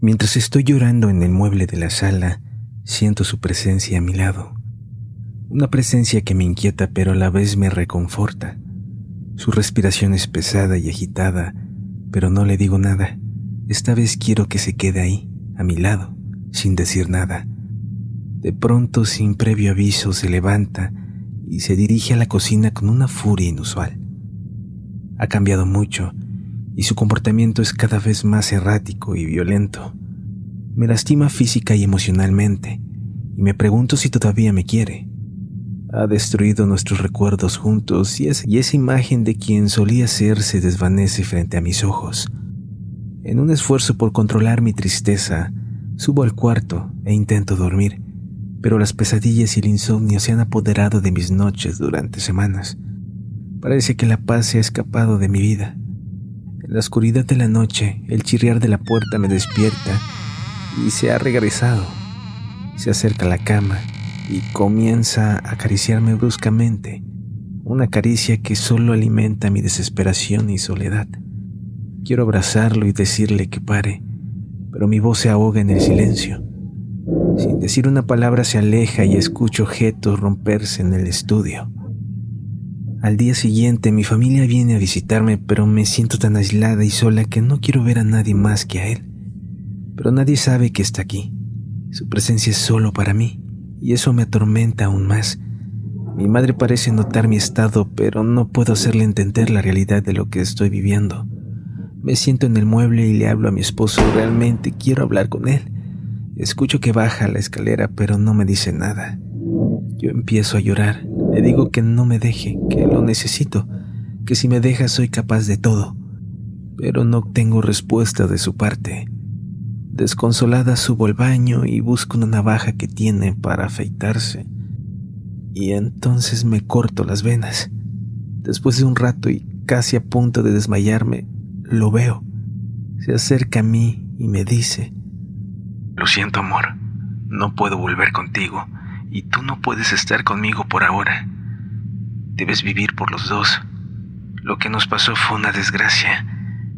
Mientras estoy llorando en el mueble de la sala, siento su presencia a mi lado. Una presencia que me inquieta pero a la vez me reconforta. Su respiración es pesada y agitada, pero no le digo nada. Esta vez quiero que se quede ahí, a mi lado, sin decir nada. De pronto, sin previo aviso, se levanta y se dirige a la cocina con una furia inusual. Ha cambiado mucho y su comportamiento es cada vez más errático y violento. Me lastima física y emocionalmente, y me pregunto si todavía me quiere. Ha destruido nuestros recuerdos juntos y, y esa imagen de quien solía ser se desvanece frente a mis ojos. En un esfuerzo por controlar mi tristeza, subo al cuarto e intento dormir, pero las pesadillas y el insomnio se han apoderado de mis noches durante semanas. Parece que la paz se ha escapado de mi vida. La oscuridad de la noche, el chirriar de la puerta me despierta y se ha regresado. Se acerca a la cama y comienza a acariciarme bruscamente, una caricia que solo alimenta mi desesperación y soledad. Quiero abrazarlo y decirle que pare, pero mi voz se ahoga en el silencio. Sin decir una palabra se aleja y escucho objetos romperse en el estudio. Al día siguiente mi familia viene a visitarme, pero me siento tan aislada y sola que no quiero ver a nadie más que a él. Pero nadie sabe que está aquí. Su presencia es solo para mí, y eso me atormenta aún más. Mi madre parece notar mi estado, pero no puedo hacerle entender la realidad de lo que estoy viviendo. Me siento en el mueble y le hablo a mi esposo. Realmente quiero hablar con él. Escucho que baja la escalera, pero no me dice nada. Yo empiezo a llorar. Le digo que no me deje, que lo necesito, que si me deja soy capaz de todo. Pero no tengo respuesta de su parte. Desconsolada subo al baño y busco una navaja que tiene para afeitarse. Y entonces me corto las venas. Después de un rato y casi a punto de desmayarme, lo veo. Se acerca a mí y me dice, Lo siento amor, no puedo volver contigo y tú no puedes estar conmigo por ahora. Debes vivir por los dos. Lo que nos pasó fue una desgracia.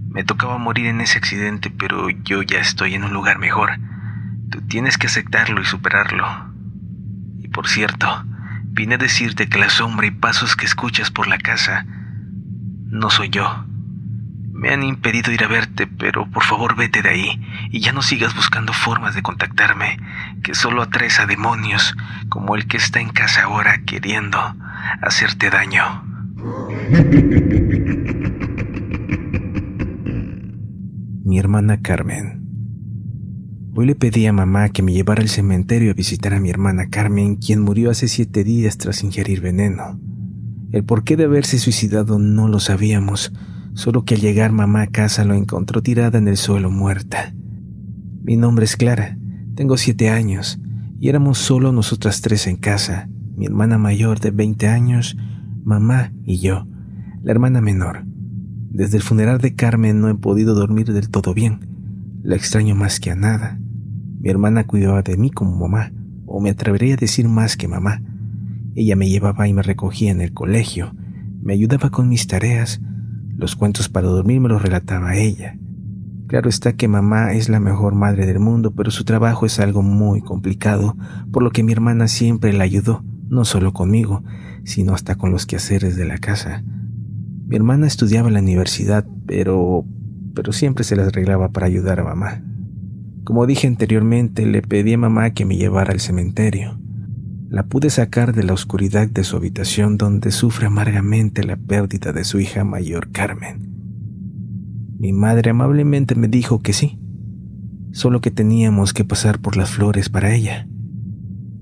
Me tocaba morir en ese accidente, pero yo ya estoy en un lugar mejor. Tú tienes que aceptarlo y superarlo. Y por cierto, vine a decirte que la sombra y pasos que escuchas por la casa no soy yo. Me han impedido ir a verte, pero por favor vete de ahí y ya no sigas buscando formas de contactarme, que solo atraes a demonios como el que está en casa ahora queriendo hacerte daño. Mi hermana Carmen. Hoy le pedí a mamá que me llevara al cementerio a visitar a mi hermana Carmen, quien murió hace siete días tras ingerir veneno. El porqué de haberse suicidado no lo sabíamos, solo que al llegar mamá a casa lo encontró tirada en el suelo muerta. Mi nombre es Clara, tengo siete años, y éramos solo nosotras tres en casa, mi hermana mayor de 20 años, mamá y yo, la hermana menor. Desde el funeral de Carmen no he podido dormir del todo bien, la extraño más que a nada. Mi hermana cuidaba de mí como mamá, o me atrevería a decir más que mamá. Ella me llevaba y me recogía en el colegio, me ayudaba con mis tareas, los cuentos para dormir me los relataba ella. Claro está que mamá es la mejor madre del mundo, pero su trabajo es algo muy complicado, por lo que mi hermana siempre la ayudó, no solo conmigo, sino hasta con los quehaceres de la casa. Mi hermana estudiaba en la universidad, pero pero siempre se las arreglaba para ayudar a mamá. Como dije anteriormente, le pedí a mamá que me llevara al cementerio. La pude sacar de la oscuridad de su habitación donde sufre amargamente la pérdida de su hija mayor Carmen. Mi madre amablemente me dijo que sí, solo que teníamos que pasar por las flores para ella.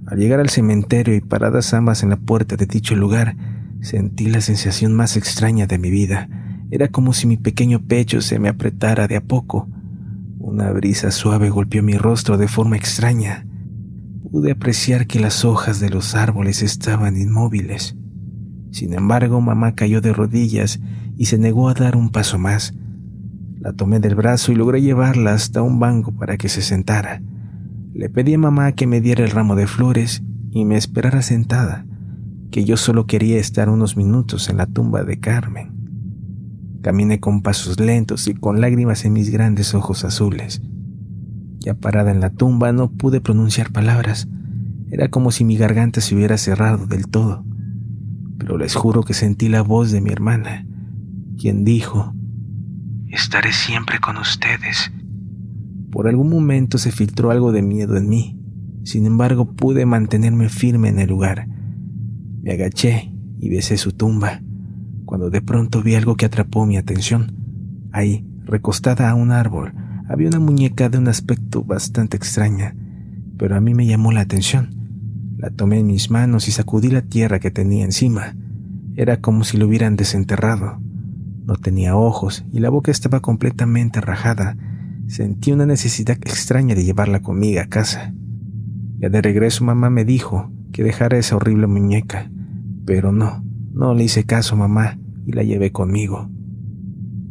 Al llegar al cementerio y paradas ambas en la puerta de dicho lugar, sentí la sensación más extraña de mi vida. Era como si mi pequeño pecho se me apretara de a poco. Una brisa suave golpeó mi rostro de forma extraña pude apreciar que las hojas de los árboles estaban inmóviles. Sin embargo, mamá cayó de rodillas y se negó a dar un paso más. La tomé del brazo y logré llevarla hasta un banco para que se sentara. Le pedí a mamá que me diera el ramo de flores y me esperara sentada, que yo solo quería estar unos minutos en la tumba de Carmen. Caminé con pasos lentos y con lágrimas en mis grandes ojos azules. Ya parada en la tumba no pude pronunciar palabras. Era como si mi garganta se hubiera cerrado del todo. Pero les juro que sentí la voz de mi hermana, quien dijo, Estaré siempre con ustedes. Por algún momento se filtró algo de miedo en mí. Sin embargo, pude mantenerme firme en el lugar. Me agaché y besé su tumba, cuando de pronto vi algo que atrapó mi atención. Ahí, recostada a un árbol, había una muñeca de un aspecto bastante extraña, pero a mí me llamó la atención. La tomé en mis manos y sacudí la tierra que tenía encima. Era como si lo hubieran desenterrado. No tenía ojos y la boca estaba completamente rajada. Sentí una necesidad extraña de llevarla conmigo a casa. Ya de regreso mamá me dijo que dejara esa horrible muñeca, pero no, no le hice caso mamá y la llevé conmigo.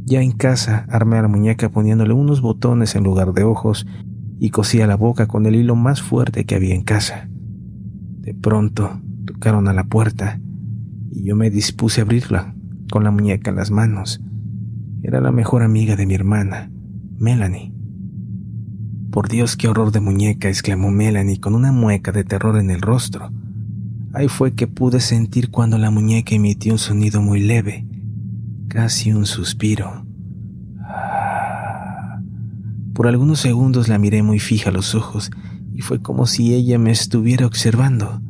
Ya en casa armé a la muñeca poniéndole unos botones en lugar de ojos y cosía la boca con el hilo más fuerte que había en casa. De pronto tocaron a la puerta y yo me dispuse a abrirla con la muñeca en las manos. Era la mejor amiga de mi hermana, Melanie. Por Dios, qué horror de muñeca, exclamó Melanie con una mueca de terror en el rostro. Ahí fue que pude sentir cuando la muñeca emitió un sonido muy leve casi un suspiro. Por algunos segundos la miré muy fija a los ojos y fue como si ella me estuviera observando.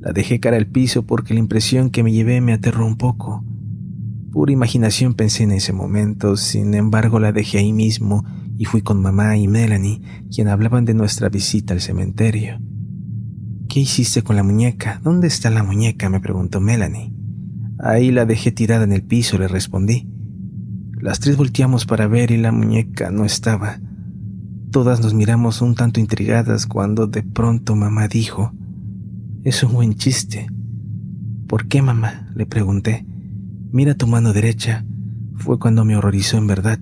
La dejé cara al piso porque la impresión que me llevé me aterró un poco. Pura imaginación pensé en ese momento, sin embargo la dejé ahí mismo y fui con mamá y Melanie, quien hablaban de nuestra visita al cementerio. ¿Qué hiciste con la muñeca? ¿Dónde está la muñeca? me preguntó Melanie. Ahí la dejé tirada en el piso, le respondí. Las tres volteamos para ver y la muñeca no estaba. Todas nos miramos un tanto intrigadas cuando de pronto mamá dijo, Es un buen chiste. ¿Por qué, mamá? le pregunté. Mira tu mano derecha. Fue cuando me horrorizó en verdad.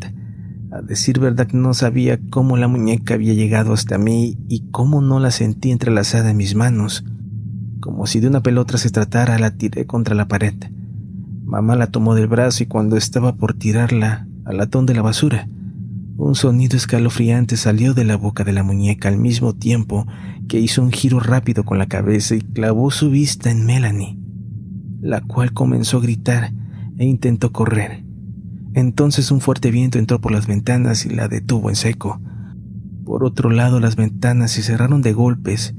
A decir verdad no sabía cómo la muñeca había llegado hasta mí y cómo no la sentí entrelazada en mis manos. Como si de una pelota se tratara, la tiré contra la pared. Mamá la tomó del brazo y cuando estaba por tirarla al latón de la basura, un sonido escalofriante salió de la boca de la muñeca al mismo tiempo que hizo un giro rápido con la cabeza y clavó su vista en Melanie, la cual comenzó a gritar e intentó correr. Entonces un fuerte viento entró por las ventanas y la detuvo en seco. Por otro lado, las ventanas se cerraron de golpes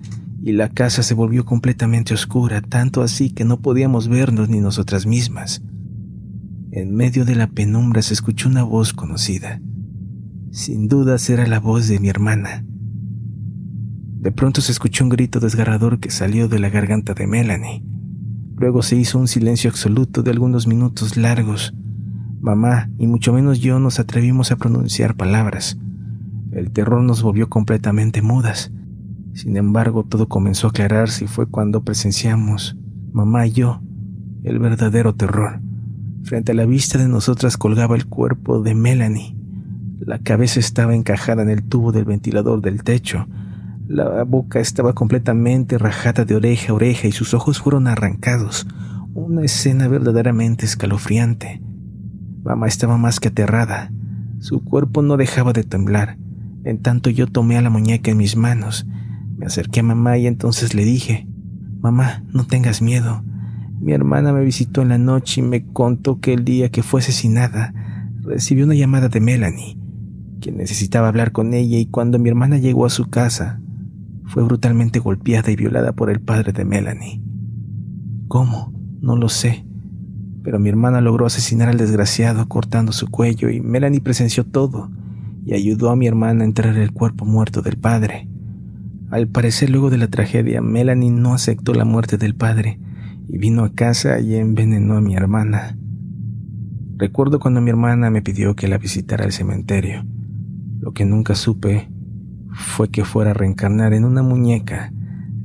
y la casa se volvió completamente oscura, tanto así que no podíamos vernos ni nosotras mismas. En medio de la penumbra se escuchó una voz conocida. Sin dudas era la voz de mi hermana. De pronto se escuchó un grito desgarrador que salió de la garganta de Melanie. Luego se hizo un silencio absoluto de algunos minutos largos. Mamá, y mucho menos yo, nos atrevimos a pronunciar palabras. El terror nos volvió completamente mudas. Sin embargo, todo comenzó a aclararse y fue cuando presenciamos, mamá y yo, el verdadero terror. Frente a la vista de nosotras colgaba el cuerpo de Melanie. La cabeza estaba encajada en el tubo del ventilador del techo. La boca estaba completamente rajada de oreja a oreja y sus ojos fueron arrancados. Una escena verdaderamente escalofriante. Mamá estaba más que aterrada. Su cuerpo no dejaba de temblar. En tanto yo tomé a la muñeca en mis manos me acerqué a mamá y entonces le dije, Mamá, no tengas miedo. Mi hermana me visitó en la noche y me contó que el día que fue asesinada recibió una llamada de Melanie, quien necesitaba hablar con ella y cuando mi hermana llegó a su casa, fue brutalmente golpeada y violada por el padre de Melanie. ¿Cómo? No lo sé. Pero mi hermana logró asesinar al desgraciado cortando su cuello y Melanie presenció todo y ayudó a mi hermana a entrar el cuerpo muerto del padre. Al parecer, luego de la tragedia, Melanie no aceptó la muerte del padre y vino a casa y envenenó a mi hermana. Recuerdo cuando mi hermana me pidió que la visitara al cementerio. Lo que nunca supe fue que fuera a reencarnar en una muñeca,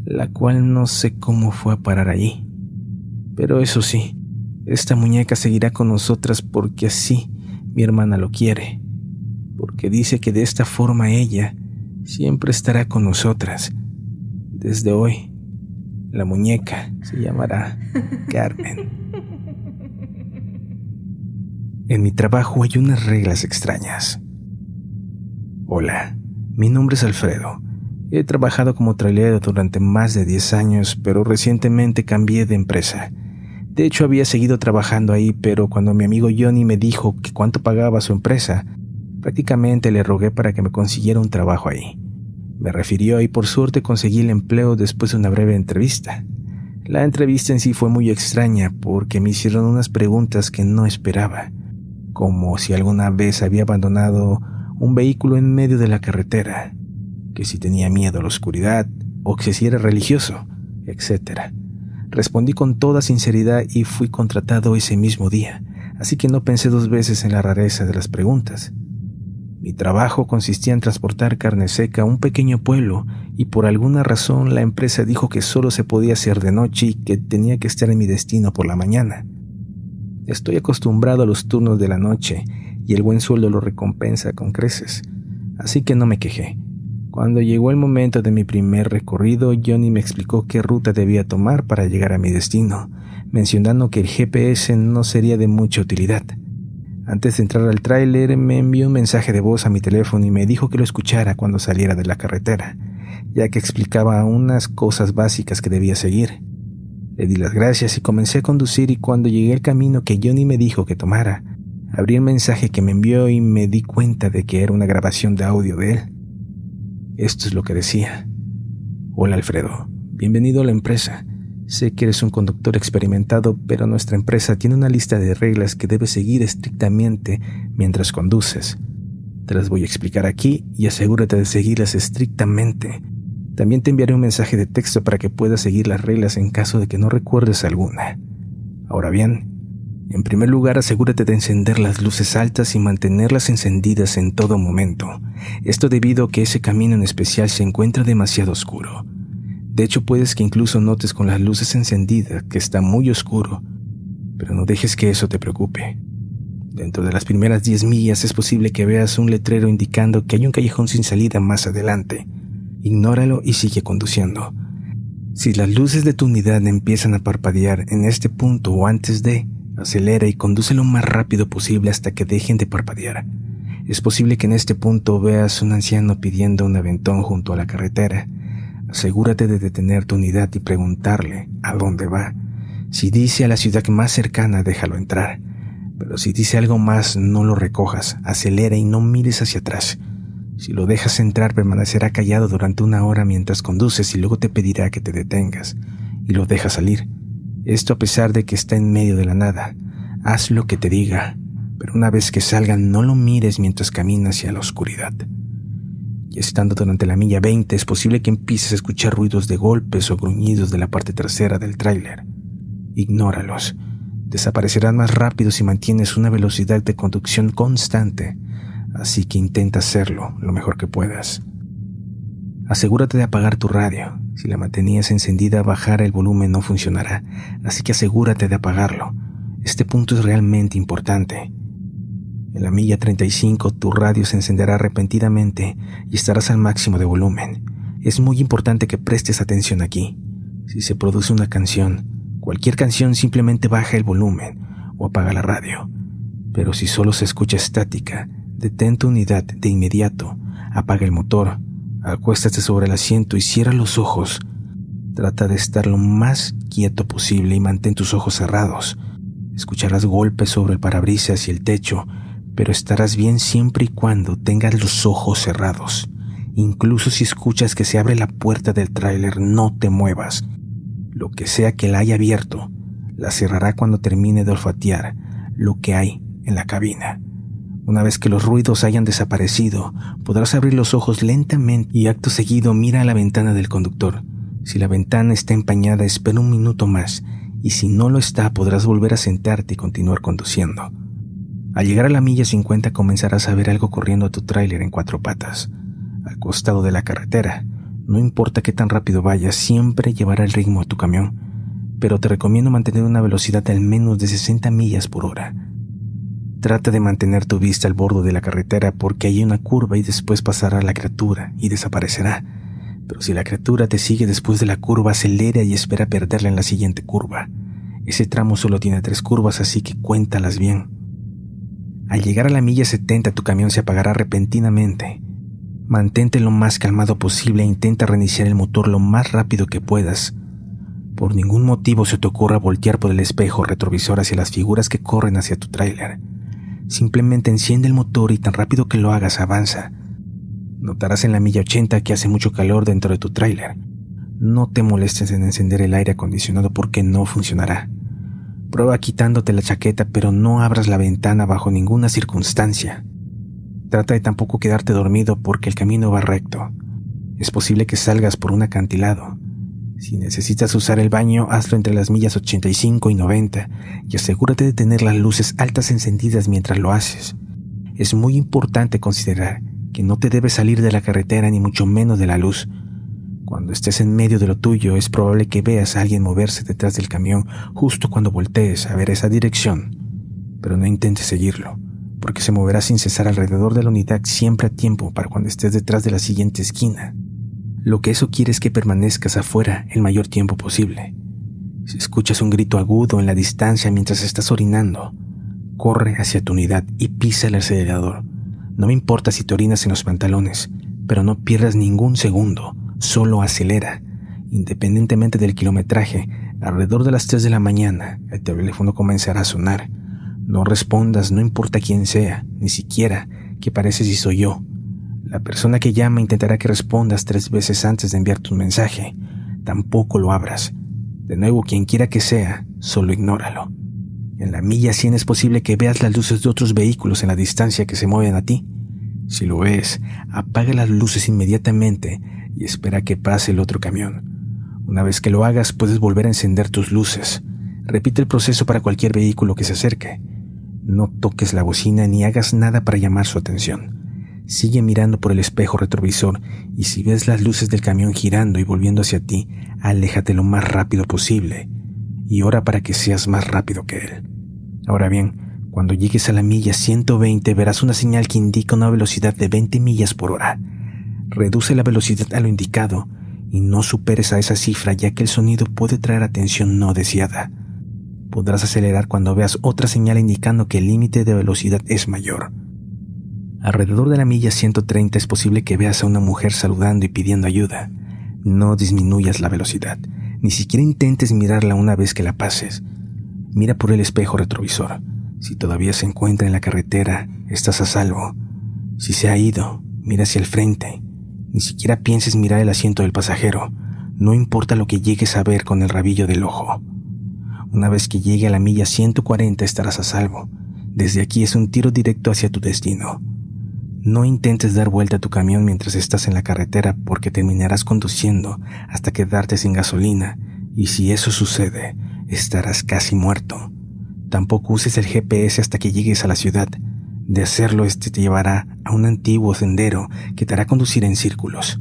la cual no sé cómo fue a parar allí. Pero eso sí, esta muñeca seguirá con nosotras porque así mi hermana lo quiere, porque dice que de esta forma ella siempre estará con nosotras. Desde hoy, la muñeca se llamará Carmen. En mi trabajo hay unas reglas extrañas. Hola, mi nombre es Alfredo. He trabajado como trailero durante más de 10 años, pero recientemente cambié de empresa. De hecho, había seguido trabajando ahí, pero cuando mi amigo Johnny me dijo que cuánto pagaba su empresa, prácticamente le rogué para que me consiguiera un trabajo ahí. Me refirió y por suerte conseguí el empleo después de una breve entrevista. La entrevista en sí fue muy extraña porque me hicieron unas preguntas que no esperaba, como si alguna vez había abandonado un vehículo en medio de la carretera, que si tenía miedo a la oscuridad o que si era religioso, etc. Respondí con toda sinceridad y fui contratado ese mismo día, así que no pensé dos veces en la rareza de las preguntas. Mi trabajo consistía en transportar carne seca a un pequeño pueblo y por alguna razón la empresa dijo que solo se podía hacer de noche y que tenía que estar en mi destino por la mañana. Estoy acostumbrado a los turnos de la noche y el buen sueldo lo recompensa con creces, así que no me quejé. Cuando llegó el momento de mi primer recorrido, Johnny me explicó qué ruta debía tomar para llegar a mi destino, mencionando que el GPS no sería de mucha utilidad. Antes de entrar al tráiler, me envió un mensaje de voz a mi teléfono y me dijo que lo escuchara cuando saliera de la carretera, ya que explicaba unas cosas básicas que debía seguir. Le di las gracias y comencé a conducir y cuando llegué al camino que Johnny me dijo que tomara, abrí el mensaje que me envió y me di cuenta de que era una grabación de audio de él. Esto es lo que decía. Hola Alfredo, bienvenido a la empresa. Sé que eres un conductor experimentado, pero nuestra empresa tiene una lista de reglas que debes seguir estrictamente mientras conduces. Te las voy a explicar aquí y asegúrate de seguirlas estrictamente. También te enviaré un mensaje de texto para que puedas seguir las reglas en caso de que no recuerdes alguna. Ahora bien, en primer lugar, asegúrate de encender las luces altas y mantenerlas encendidas en todo momento. Esto debido a que ese camino en especial se encuentra demasiado oscuro. De hecho, puedes que incluso notes con las luces encendidas que está muy oscuro, pero no dejes que eso te preocupe. Dentro de las primeras 10 millas es posible que veas un letrero indicando que hay un callejón sin salida más adelante. Ignóralo y sigue conduciendo. Si las luces de tu unidad empiezan a parpadear en este punto o antes de, Acelera y conduce lo más rápido posible hasta que dejen de parpadear. Es posible que en este punto veas un anciano pidiendo un aventón junto a la carretera. Asegúrate de detener tu unidad y preguntarle a dónde va. Si dice a la ciudad más cercana, déjalo entrar. Pero si dice algo más, no lo recojas, acelera y no mires hacia atrás. Si lo dejas entrar, permanecerá callado durante una hora mientras conduces y luego te pedirá que te detengas y lo dejas salir. Esto a pesar de que está en medio de la nada. Haz lo que te diga, pero una vez que salgan no lo mires mientras caminas hacia la oscuridad. Y estando durante la milla 20 es posible que empieces a escuchar ruidos de golpes o gruñidos de la parte trasera del tráiler. Ignóralos. Desaparecerán más rápido si mantienes una velocidad de conducción constante, así que intenta hacerlo lo mejor que puedas. Asegúrate de apagar tu radio. Si la mantenías encendida, bajar el volumen no funcionará, así que asegúrate de apagarlo. Este punto es realmente importante. En la milla 35 tu radio se encenderá repentinamente y estarás al máximo de volumen. Es muy importante que prestes atención aquí. Si se produce una canción, cualquier canción simplemente baja el volumen o apaga la radio. Pero si solo se escucha estática, detén tu unidad de inmediato, apaga el motor Acuéstate sobre el asiento y cierra los ojos. Trata de estar lo más quieto posible y mantén tus ojos cerrados. Escucharás golpes sobre el parabrisas y el techo, pero estarás bien siempre y cuando tengas los ojos cerrados. Incluso si escuchas que se abre la puerta del tráiler, no te muevas. Lo que sea que la haya abierto, la cerrará cuando termine de olfatear lo que hay en la cabina. Una vez que los ruidos hayan desaparecido, podrás abrir los ojos lentamente y acto seguido mira a la ventana del conductor. Si la ventana está empañada, espera un minuto más y si no lo está, podrás volver a sentarte y continuar conduciendo. Al llegar a la milla 50 comenzarás a ver algo corriendo a tu tráiler en cuatro patas, al costado de la carretera. No importa qué tan rápido vayas, siempre llevará el ritmo a tu camión, pero te recomiendo mantener una velocidad de al menos de 60 millas por hora. Trata de mantener tu vista al borde de la carretera porque hay una curva y después pasará la criatura y desaparecerá. Pero si la criatura te sigue después de la curva, acelera y espera perderla en la siguiente curva. Ese tramo solo tiene tres curvas, así que cuéntalas bien. Al llegar a la milla 70 tu camión se apagará repentinamente. Mantente lo más calmado posible e intenta reiniciar el motor lo más rápido que puedas. Por ningún motivo se te ocurra voltear por el espejo retrovisor hacia las figuras que corren hacia tu tráiler. Simplemente enciende el motor y tan rápido que lo hagas avanza. Notarás en la milla 80 que hace mucho calor dentro de tu tráiler. No te molestes en encender el aire acondicionado porque no funcionará. Prueba quitándote la chaqueta, pero no abras la ventana bajo ninguna circunstancia. Trata de tampoco quedarte dormido porque el camino va recto. Es posible que salgas por un acantilado. Si necesitas usar el baño, hazlo entre las millas 85 y 90 y asegúrate de tener las luces altas encendidas mientras lo haces. Es muy importante considerar que no te debes salir de la carretera ni mucho menos de la luz. Cuando estés en medio de lo tuyo es probable que veas a alguien moverse detrás del camión justo cuando voltees a ver esa dirección, pero no intentes seguirlo, porque se moverá sin cesar alrededor de la unidad siempre a tiempo para cuando estés detrás de la siguiente esquina. Lo que eso quiere es que permanezcas afuera el mayor tiempo posible. Si escuchas un grito agudo en la distancia mientras estás orinando, corre hacia tu unidad y pisa el acelerador. No me importa si te orinas en los pantalones, pero no pierdas ningún segundo, solo acelera. Independientemente del kilometraje, alrededor de las 3 de la mañana, el teléfono comenzará a sonar. No respondas, no importa quién sea, ni siquiera que parece si soy yo. La persona que llama intentará que respondas tres veces antes de enviar tu mensaje. Tampoco lo abras. De nuevo, quien quiera que sea, solo ignóralo. En la milla 100 es posible que veas las luces de otros vehículos en la distancia que se mueven a ti. Si lo ves, apaga las luces inmediatamente y espera que pase el otro camión. Una vez que lo hagas, puedes volver a encender tus luces. Repite el proceso para cualquier vehículo que se acerque. No toques la bocina ni hagas nada para llamar su atención. Sigue mirando por el espejo retrovisor y si ves las luces del camión girando y volviendo hacia ti, aléjate lo más rápido posible y ora para que seas más rápido que él. Ahora bien, cuando llegues a la milla 120 verás una señal que indica una velocidad de 20 millas por hora. Reduce la velocidad a lo indicado y no superes a esa cifra ya que el sonido puede traer atención no deseada. Podrás acelerar cuando veas otra señal indicando que el límite de velocidad es mayor. Alrededor de la milla 130 es posible que veas a una mujer saludando y pidiendo ayuda. No disminuyas la velocidad, ni siquiera intentes mirarla una vez que la pases. Mira por el espejo retrovisor. Si todavía se encuentra en la carretera, estás a salvo. Si se ha ido, mira hacia el frente. Ni siquiera pienses mirar el asiento del pasajero. No importa lo que llegues a ver con el rabillo del ojo. Una vez que llegue a la milla 140 estarás a salvo. Desde aquí es un tiro directo hacia tu destino. No intentes dar vuelta a tu camión mientras estás en la carretera porque terminarás conduciendo hasta quedarte sin gasolina y si eso sucede, estarás casi muerto. Tampoco uses el GPS hasta que llegues a la ciudad. De hacerlo, este te llevará a un antiguo sendero que te hará conducir en círculos.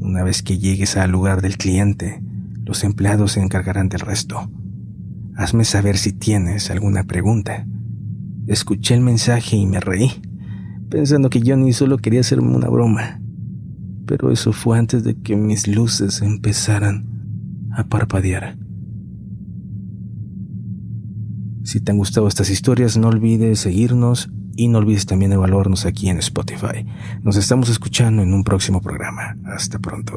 Una vez que llegues al lugar del cliente, los empleados se encargarán del resto. Hazme saber si tienes alguna pregunta. Escuché el mensaje y me reí pensando que Johnny solo quería hacerme una broma. Pero eso fue antes de que mis luces empezaran a parpadear. Si te han gustado estas historias, no olvides seguirnos y no olvides también evaluarnos aquí en Spotify. Nos estamos escuchando en un próximo programa. Hasta pronto.